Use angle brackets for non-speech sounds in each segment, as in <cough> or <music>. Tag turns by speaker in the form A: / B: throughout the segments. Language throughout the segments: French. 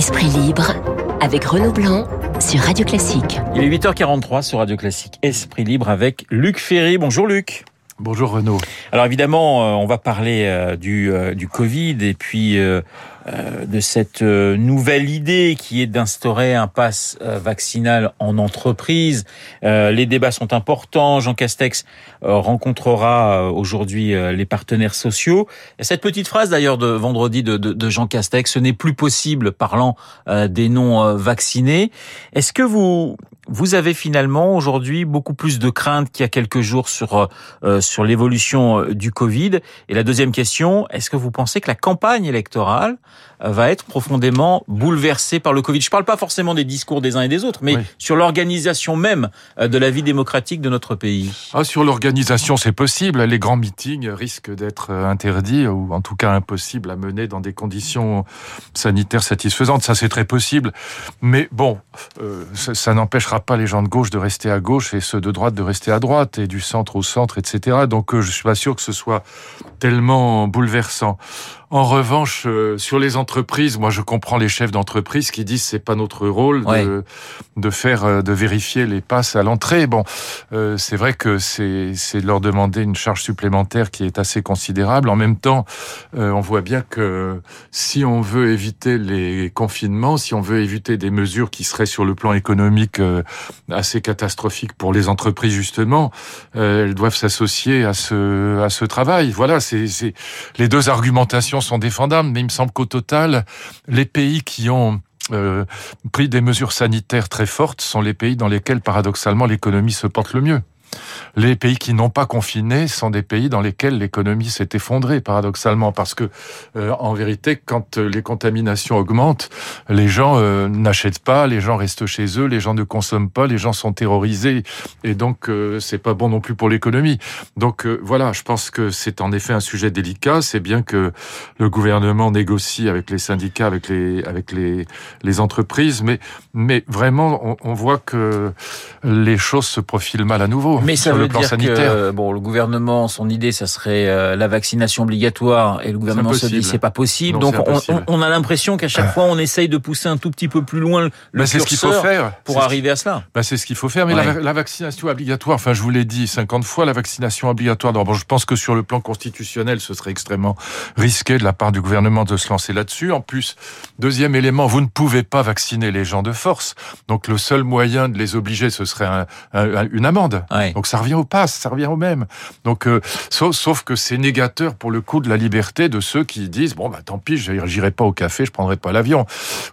A: Esprit libre avec Renaud Blanc sur Radio Classique.
B: Il est 8h43 sur Radio Classique. Esprit libre avec Luc Ferry. Bonjour Luc.
C: Bonjour Renaud.
B: Alors évidemment, euh, on va parler euh, du, euh, du Covid et puis de cette nouvelle idée qui est d'instaurer un pass vaccinal en entreprise. Les débats sont importants. Jean Castex rencontrera aujourd'hui les partenaires sociaux. Et cette petite phrase d'ailleurs de vendredi de, de, de Jean Castex, ce n'est plus possible parlant des non vaccinés. Est-ce que vous vous avez finalement aujourd'hui beaucoup plus de crainte qu'il y a quelques jours sur euh, sur l'évolution euh, du Covid. Et la deuxième question, est-ce que vous pensez que la campagne électorale euh, va être profondément bouleversée par le Covid? Je parle pas forcément des discours des uns et des autres, mais sur l'organisation même de la vie démocratique de notre pays.
C: Ah, sur l'organisation, c'est possible. Les grands meetings risquent d'être interdits ou en tout cas impossibles à mener dans des conditions sanitaires satisfaisantes. Ça, c'est très possible. Mais bon, ça, ça n'empêchera pas les gens de gauche de rester à gauche et ceux de droite de rester à droite et du centre au centre, etc. Donc euh, je suis pas sûr que ce soit tellement bouleversant. En revanche, euh, sur les entreprises, moi je comprends les chefs d'entreprise qui disent c'est pas notre rôle de, de faire, euh, de vérifier les passes à l'entrée. Bon, euh, c'est vrai que c'est c'est de leur demander une charge supplémentaire qui est assez considérable. En même temps, on voit bien que si on veut éviter les confinements, si on veut éviter des mesures qui seraient sur le plan économique assez catastrophiques pour les entreprises justement, elles doivent s'associer à ce à ce travail. Voilà, c'est les deux argumentations sont défendables, mais il me semble qu'au total, les pays qui ont euh, pris des mesures sanitaires très fortes sont les pays dans lesquels, paradoxalement, l'économie se porte le mieux. Les pays qui n'ont pas confiné sont des pays dans lesquels l'économie s'est effondrée, paradoxalement, parce que euh, en vérité, quand euh, les contaminations augmentent, les gens euh, n'achètent pas, les gens restent chez eux, les gens ne consomment pas, les gens sont terrorisés, et donc c'est pas bon non plus pour l'économie. Donc voilà, je pense que c'est en effet un sujet délicat. C'est bien que le gouvernement négocie avec les syndicats, avec les avec les les entreprises, mais mais vraiment, on voit que les choses se profilent mal à nouveau.
B: Mais ça veut dire que bon, le gouvernement, son idée, ça serait euh, la vaccination obligatoire, et le gouvernement se dit c'est pas possible. Donc on, on, a l'impression qu'à chaque fois on essaye de pousser un tout petit peu plus loin le bah,
C: ce qu'il faut faire
B: pour arriver à cela.
C: Bah, c'est ce qu'il faut faire. Mais la, vaccination obligatoire, enfin je vous l'ai dit 50 fois, la vaccination obligatoire. bon, je pense que sur le plan constitutionnel, ce serait extrêmement risqué de la part du gouvernement de se lancer là-dessus. En plus, deuxième élément, vous ne pouvez pas vacciner les gens de force. Donc le seul moyen de les obliger, ce serait une amende. Donc ça revient au pass, ça revient au même. Donc euh, sauf, que c'est négateur pour le coup de la liberté de ceux qui disent bon bah tant pis, j'irai pas au café, je prendrai pas l'avion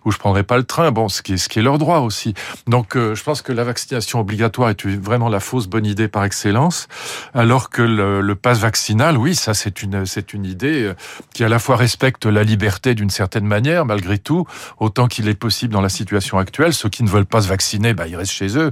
C: ou je prendrai pas le train. Bon, ce qui est leur droit aussi. Donc euh, je pense que la vaccination obligatoire est vraiment la fausse bonne idée par excellence, alors que le, le pass vaccinal, oui, ça c'est une c'est une idée euh, qui à la fois respecte la liberté d'une certaine manière malgré tout, autant qu'il est possible dans la situation actuelle. Ceux qui ne veulent pas se vacciner, bah ils restent chez eux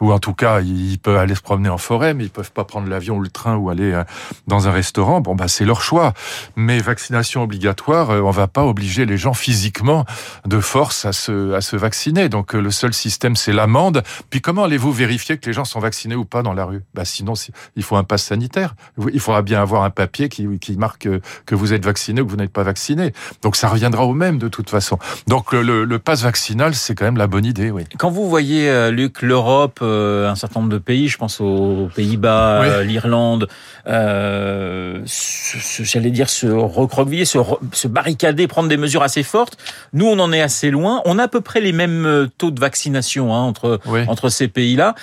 C: ou en tout cas ils peuvent aller se promener en forêt, mais ils peuvent pas prendre l'avion ou le train ou aller euh, dans un restaurant. Bon, bah c'est leur choix. Mais vaccination obligatoire, euh, on va pas obliger les gens physiquement de force à se à se vacciner. Donc euh, le seul système, c'est l'amende. Puis comment allez-vous vérifier que les gens sont vaccinés ou pas dans la rue? Bah sinon, il faut un pass sanitaire. Il faudra bien avoir un papier qui qui marque que vous êtes vacciné ou que vous n'êtes pas vacciné. Donc ça reviendra au même de toute façon. Donc le, le pass vaccinal, c'est quand même la bonne idée.
B: Quand vous voyez Luc l'Europe, un certain nombre de pays, je pense au aux Pays-Bas, euh, l'Irlande, euh, j'allais dire se recroqueviller, se, se, barricader, prendre des mesures assez fortes. Nous, on en est assez loin. On a à peu près les mêmes euh, taux de vaccination hein, entre entre ces pays-là.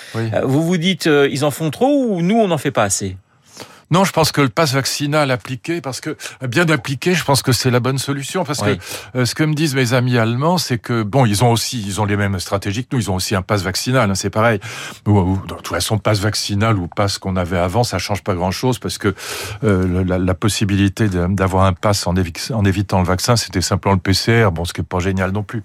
B: Vous vous dites, ils en font trop ou nous, on n'en fait pas assez?
C: Non, je pense que le pass vaccinal appliqué, parce que bien appliqué, je pense que c'est la bonne solution. Parce que euh, ce que me disent mes amis allemands, c'est que bon, ils ont aussi, ils ont les mêmes stratégies que nous. Ils ont aussi un pass vaccinal, hein, c'est pareil. Ou, de toute façon, pass vaccinal ou pass qu'on avait avant, ça change pas grand-chose parce que euh, la, la, possibilité d'avoir un pass en, en, évitant le vaccin, c'était simplement le PCR. Bon, ce qui est pas génial non plus.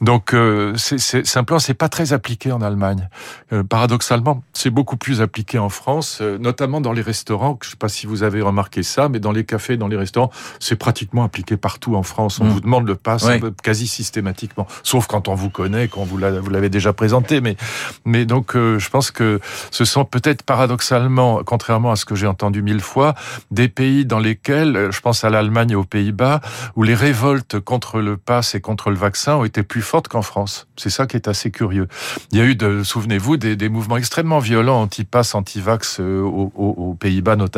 C: Donc, euh, c'est simplement, c'est pas très appliqué en Allemagne. Euh, paradoxalement, c'est beaucoup plus appliqué en France, notamment dans les restaurants je sais pas si vous avez remarqué ça, mais dans les cafés, dans les restaurants, c'est pratiquement appliqué partout en France. On
B: Mm.
C: vous demande le pass euh, quasi systématiquement, sauf quand on vous connaît, quand vous l'a- vous l'avez déjà présenté. Mais, mais donc, euh, je pense que ce sont peut-être paradoxalement, contrairement à ce que j'ai entendu mille fois, des pays dans lesquels, euh, je pense à l'Allemagne et aux Pays-Bas, où les révoltes contre le pass et contre le vaccin ont été plus fortes qu'en France. C'est ça qui est assez curieux. Il y a eu, de, souvenez-vous, des, des mouvements extrêmement violents anti-pass, anti-vax euh, aux, aux- aux Pays-Bas notamment.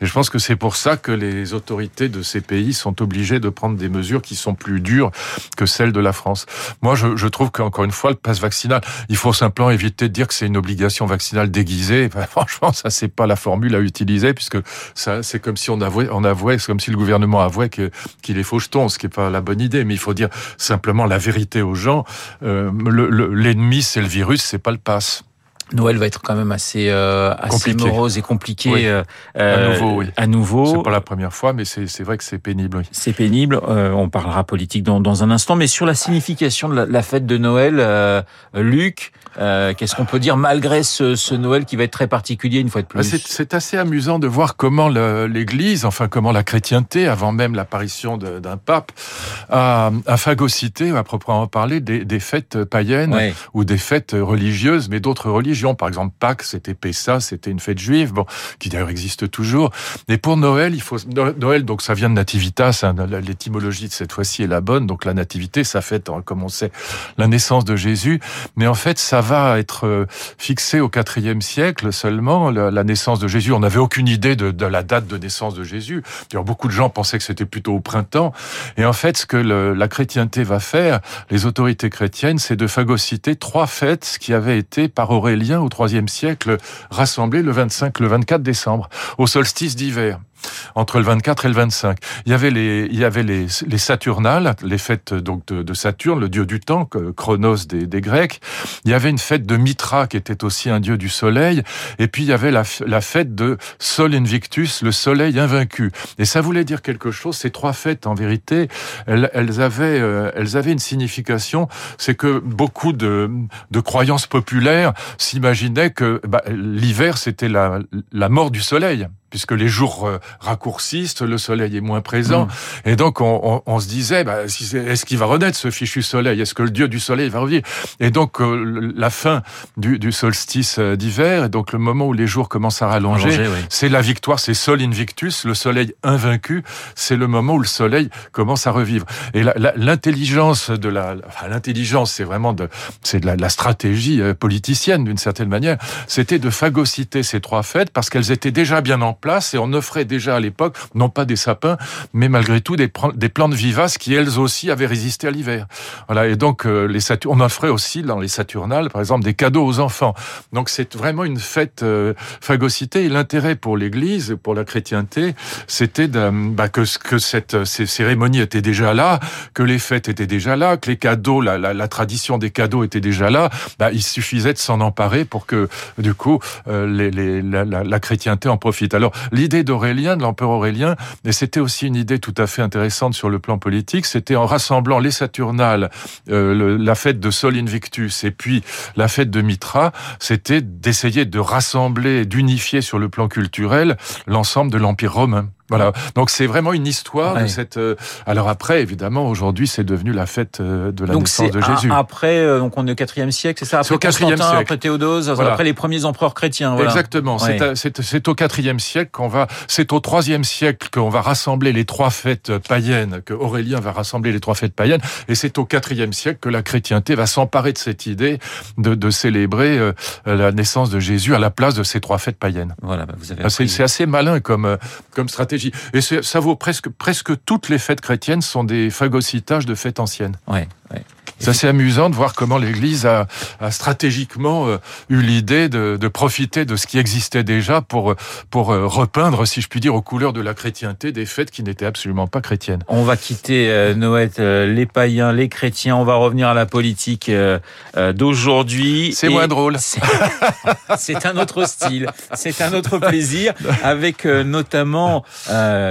C: Et je pense que c'est pour ça que les autorités de ces pays sont obligées de prendre des mesures qui sont plus dures que celles de la France. Moi, je, je trouve qu'encore une fois, le pass vaccinal, il faut simplement éviter de dire que c'est une obligation vaccinale déguisée. <laughs> Franchement, ça c'est pas la formule à utiliser puisque ça, c'est comme si on avouait, c'est comme si le gouvernement avouait qu'il est faucheton, ce qui est pas la bonne idée. Mais il faut dire simplement la vérité aux gens. Euh, le- le- L'ennemi, c'est le virus, c'est pas le pass.
B: Noël va être quand même assez, euh, assez morose et compliqué
C: Oui.
B: euh,
C: À nouveau, oui.
B: À nouveau.
C: C'est pas la première fois, mais c'est c'est vrai que c'est pénible. Oui.
B: C'est pénible. euh, on parlera politique dans, dans un instant, mais sur la signification de la, la fête de Noël, euh, Luc, euh, qu'est-ce qu'on peut dire malgré ce, ce Noël qui va être très particulier une fois de
C: Ah,
B: plus?
C: C'est assez amusant de voir comment l'Église, enfin comment la chrétienté, avant même l'apparition d'un pape, a, a phagocyté, à proprement parler, des, des fêtes païennes ou des fêtes religieuses, mais d'autres religions. Par exemple, Pâques, c'était Pessa, c'était une fête juive, bon, qui d'ailleurs existe toujours. Mais pour Noël, il faut No- Noël, donc ça vient de nativitas. L'étymologie de cette fois-ci est la bonne. Donc la nativité, ça fête, hein, comme on sait, la naissance de Jésus. Mais en fait, ça va être euh, fixé au IVe siècle seulement, la, naissance de Jésus. On n'avait aucune idée de, la date de naissance de Jésus. D'ailleurs, beaucoup de gens pensaient que c'était plutôt au printemps. Et en fait, ce que la chrétienté va faire, les autorités chrétiennes, c'est de phagocyter trois fêtes qui avaient été par Aurélien au IIIe siècle rassemblées le 25, le 24 décembre, au solstice d'hiver entre le 24 et le 25. Il y avait les, il y avait les, les Saturnales, les fêtes donc de, de Saturne, le dieu du temps, Chronos des, des Grecs. Il y avait une fête de Mitra qui était aussi un dieu du soleil. Et puis il y avait la, la fête de Sol Invictus, le soleil invaincu. Et ça voulait dire quelque chose. Ces trois fêtes, en vérité, elles, elles avaient, euh, elles avaient une signification. C'est que beaucoup de, de croyances populaires s'imaginaient que bah, l'hiver c'était la, la mort du soleil puisque les jours euh, raccourcissent, le soleil est moins présent, et donc on, on- on se disait, bah, est-ce qu'il va renaître ce fichu soleil? Est-ce que le dieu du soleil va revenir? Et donc euh, la fin du, du solstice euh, d'hiver, et donc le moment où les jours commencent à rallonger,
B: oui.
C: c'est la victoire, c'est Sol Invictus, le soleil invaincu, c'est le moment où le soleil commence à revivre. Et la- la- l'intelligence de la, enfin, l'intelligence, c'est vraiment de, c'est de la, la stratégie politicienne d'une certaine manière, c'était de phagocyter ces trois fêtes parce qu'elles étaient déjà bien en place et on offrait déjà à l'époque, non pas des sapins, mais malgré tout des, plantes vivaces qui elles aussi avaient résisté à l'hiver. Voilà. Et donc, euh, les on offrait aussi dans les Saturnales, par exemple, des cadeaux aux enfants. Donc, c'est vraiment une fête euh. Et l'intérêt pour l'Église, pour la chrétienté, c'était bah, que, que cette, ces cérémonies étaient déjà là, que les fêtes étaient déjà là, que les cadeaux, la, tradition des cadeaux était déjà là. Bah, il suffisait de s'en emparer pour que, du coup, euh, la, la chrétienté en profite. Alors, l'idée d'Aurélien, de l'empereur Aurélien, et c'était aussi une idée tout à fait intéressante sur le plan politique, c'était en rassemblant les Saturnales, euh, la fête de Sol Invictus et puis la fête de Mitra, c'était d'essayer de rassembler, d'unifier sur le plan culturel l'ensemble de l'Empire romain. Voilà. Donc c'est vraiment une histoire
B: Ouais.
C: de cette. euh, Alors après, évidemment, aujourd'hui, c'est devenu la fête euh, de la
B: donc
C: naissance de Jésus.
B: a- après, euh, donc on est au quatrième siècle, c'est ça? Après Constantin,
C: siècle.
B: après Théodose,
C: Voilà.
B: après les premiers empereurs chrétiens. Voilà.
C: Exactement.
B: Ouais.
C: C'est au quatrième siècle qu'on va. C'est au troisième siècle qu'on va rassembler les trois fêtes païennes, que Aurélien va rassembler les trois fêtes païennes, et c'est au quatrième siècle que la chrétienté va s'emparer de cette idée de, de célébrer euh, la naissance de Jésus à la place de ces trois fêtes païennes.
B: Voilà, bah, vous avez.
C: Ah, C'est assez malin comme comme stratégie. Et ça vaut presque toutes les fêtes chrétiennes sont des phagocytages de fêtes anciennes. C'est assez amusant de voir comment l'Église a, a stratégiquement euh, eu l'idée de, de profiter de ce qui existait déjà pour pour euh, repeindre, si je puis dire, aux couleurs de la chrétienté des fêtes qui n'étaient absolument pas chrétiennes.
B: On va quitter euh, Noël, euh, les païens, les chrétiens. On va revenir à la politique euh, d'aujourd'hui.
C: C'est moins drôle. <laughs>
B: c'est- un autre style, c'est un autre plaisir, avec notamment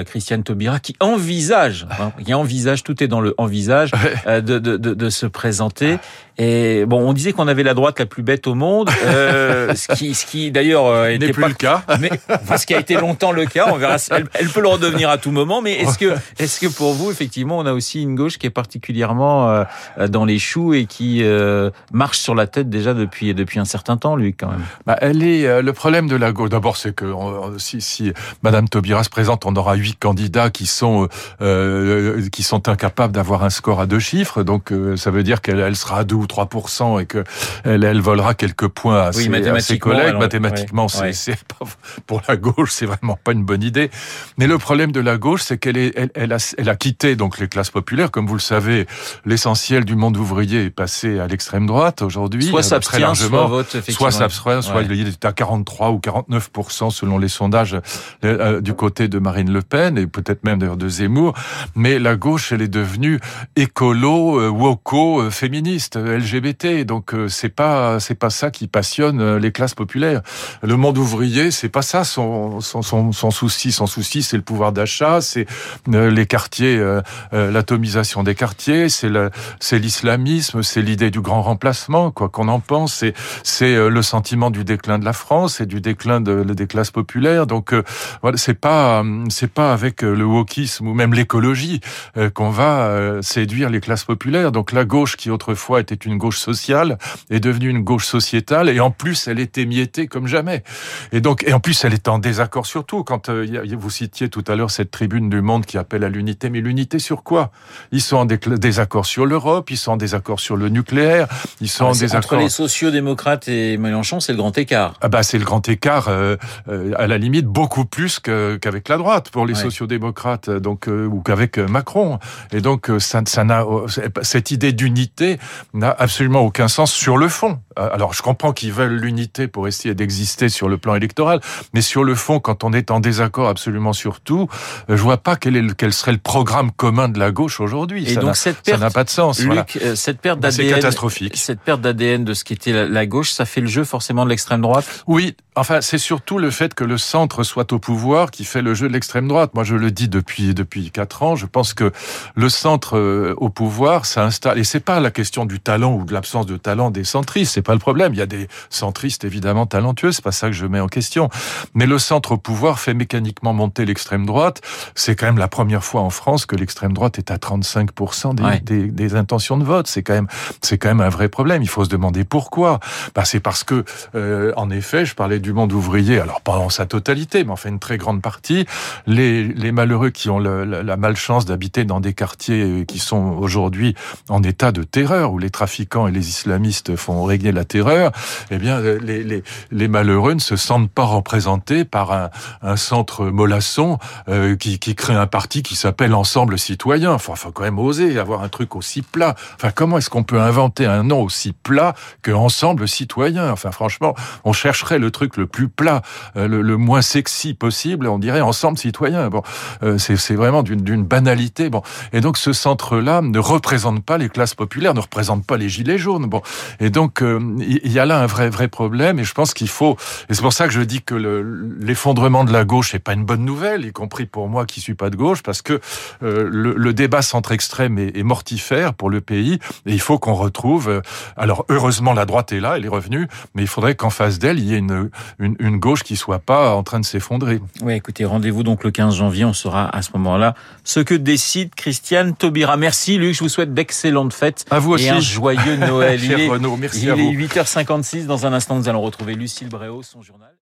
B: Christiane Taubira qui envisage, hein, qui envisage, tout est dans le envisage, de, de, de, de se présenté. Et bon, on disait qu'on avait la droite la plus bête au monde, euh, <laughs> ce qui, ce qui d'ailleurs euh,
C: n'est plus
B: pas
C: le cas, <laughs>
B: mais enfin, ce qui a été longtemps le cas. On verra. Elle, elle, peut le redevenir à tout moment. Mais est-ce que, est-ce que pour vous, effectivement, on a aussi une gauche qui est particulièrement euh, dans les choux et qui euh, marche sur la tête déjà depuis depuis un certain temps, lui, quand même?
C: Bah, elle est le problème de la gauche. D'abord, c'est que si, si Madame Taubira se présente, on aura huit candidats qui sont euh, qui sont incapables d'avoir un score à deux chiffres. Donc, ça veut dire qu'elle elle sera à deux ou 3% et que elle, elle volera quelques points à,
B: oui,
C: ses, à ses, collègues. mathématiquement, ouais, c'est ouais. pour la gauche, c'est vraiment pas une bonne idée. Mais le problème de la gauche, c'est qu'elle est, elle, elle, a, elle a quitté donc les classes populaires. Comme vous le savez, l'essentiel du monde ouvrier est passé à l'extrême droite aujourd'hui.
B: Soit s'abstient, soit vote,
C: Soit s'abstient, soit il est à 43 ou 49 selon les sondages euh, du côté de Marine Le Pen et peut-être même d'ailleurs de Zemmour. Mais la gauche, elle est devenue écolo, euh, woko, euh, féministe, LGBT. Donc c'est pas c'est pas ça qui passionne les classes populaires. Le monde ouvrier, c'est pas ça son son, son, souci. Son souci, c'est le pouvoir d'achat, c'est les quartiers, l'atomisation des quartiers, c'est c'est l'islamisme, c'est l'idée du grand remplacement, quoi qu'on en pense. C'est c'est le sentiment du déclin de la France et du déclin de, des classes populaires. Donc voilà, c'est pas c'est pas avec le wokisme ou même l'écologie qu'on va séduire les classes populaires. Donc la gauche qui autrefois était une gauche sociale est devenue une gauche sociétale et en plus elle est émiettée comme jamais. Et donc et en plus elle est en désaccord sur tout. Quand euh, vous citiez tout à l'heure cette tribune du Monde qui appelle à l'unité, mais l'unité sur quoi? Ils sont en désaccord sur l'Europe, ils sont en désaccord sur le nucléaire, ils sont
B: ah,
C: en désaccord
B: entre les sociaux-démocrates et Mélenchon, c'est le grand écart.
C: Ah bah c'est le grand écart euh, euh, à la limite beaucoup plus qu'avec la droite pour les ouais. sociaux-démocrates donc ou qu'avec Macron. Et donc ça ça n'a cette idée d'unité n'a absolument aucun sens sur le fond. Alors, je comprends qu'ils veulent l'unité pour essayer d'exister sur le plan électoral, mais sur le fond, quand on est en désaccord absolument sur tout, je vois pas quel, est le, quel serait le programme commun de la gauche aujourd'hui.
B: Et
C: ça
B: donc, cette perte,
C: ça n'a pas de sens.
B: Luc,
C: voilà.
B: cette perte d'ADN,
C: c'est catastrophique.
B: Cette perte d'ADN de ce qui était la gauche, ça fait le jeu forcément de l'extrême droite?
C: Oui, enfin, c'est surtout le fait que le centre soit au pouvoir qui fait le jeu de l'extrême droite. Moi, je le dis depuis depuis quatre ans. Je pense que le centre euh, au pouvoir, ça installe. Et c'est pas la question du talent ou de l'absence de talent des centristes. C'est pas le problème. Il y a des centristes évidemment talentueux. C'est pas ça que je mets en question. Mais le centre au pouvoir fait mécaniquement monter l'extrême droite. C'est quand même la première fois en France que l'extrême droite est à 35% des,
B: ouais.
C: des, des, intentions de vote. C'est quand même, c'est quand même un vrai problème. Il faut se demander pourquoi. Bah, c'est parce que, euh, en effet, je parlais du monde ouvrier. Alors pas en sa totalité, mais en fait une très grande partie. Les, malheureux qui ont la, la malchance d'habiter dans des quartiers qui sont aujourd'hui en état de terreur, où les trafiquants et les islamistes font régner la terreur, eh bien, les, malheureux ne se sentent pas représentés par un, un centre mollasson euh, qui, qui crée un parti qui s'appelle Ensemble Citoyen. Enfin, faut quand même oser avoir un truc aussi plat. Enfin, comment est-ce qu'on peut inventer un nom aussi plat que Ensemble Citoyen Enfin, franchement, on chercherait le truc le plus plat, euh, le, moins sexy possible, on dirait Ensemble Citoyen. Bon, euh, c'est vraiment d'une banalité. Bon, et donc ce centre-là ne représente pas les classes populaires, ne représente pas les gilets jaunes. Bon, et donc euh, il y a là un vrai vrai problème. Et je pense qu'il faut. Et c'est pour ça que je dis que l'effondrement de la gauche n'est pas une bonne nouvelle, y compris pour moi qui suis pas de gauche, parce que le, débat centre-extrême est, est, mortifère pour le pays. Et il faut qu'on retrouve. Alors heureusement la droite est là, elle est revenue, mais il faudrait qu'en face d'elle il y ait une, une, une gauche qui soit pas en train de s'effondrer.
B: Oui, écoutez, rendez-vous donc le 15 janvier. On saura à ce moment-là ce que décide Christiane Taubira. Merci Luc, je vous souhaite d'excellentes fêtes.
C: À vous aussi.
B: Et un joyeux <laughs> Noël.
C: Cher Renaud, merci
B: il
C: à vous.
B: est 8h56. Dans un instant, nous allons retrouver Lucille Bréau, son journal.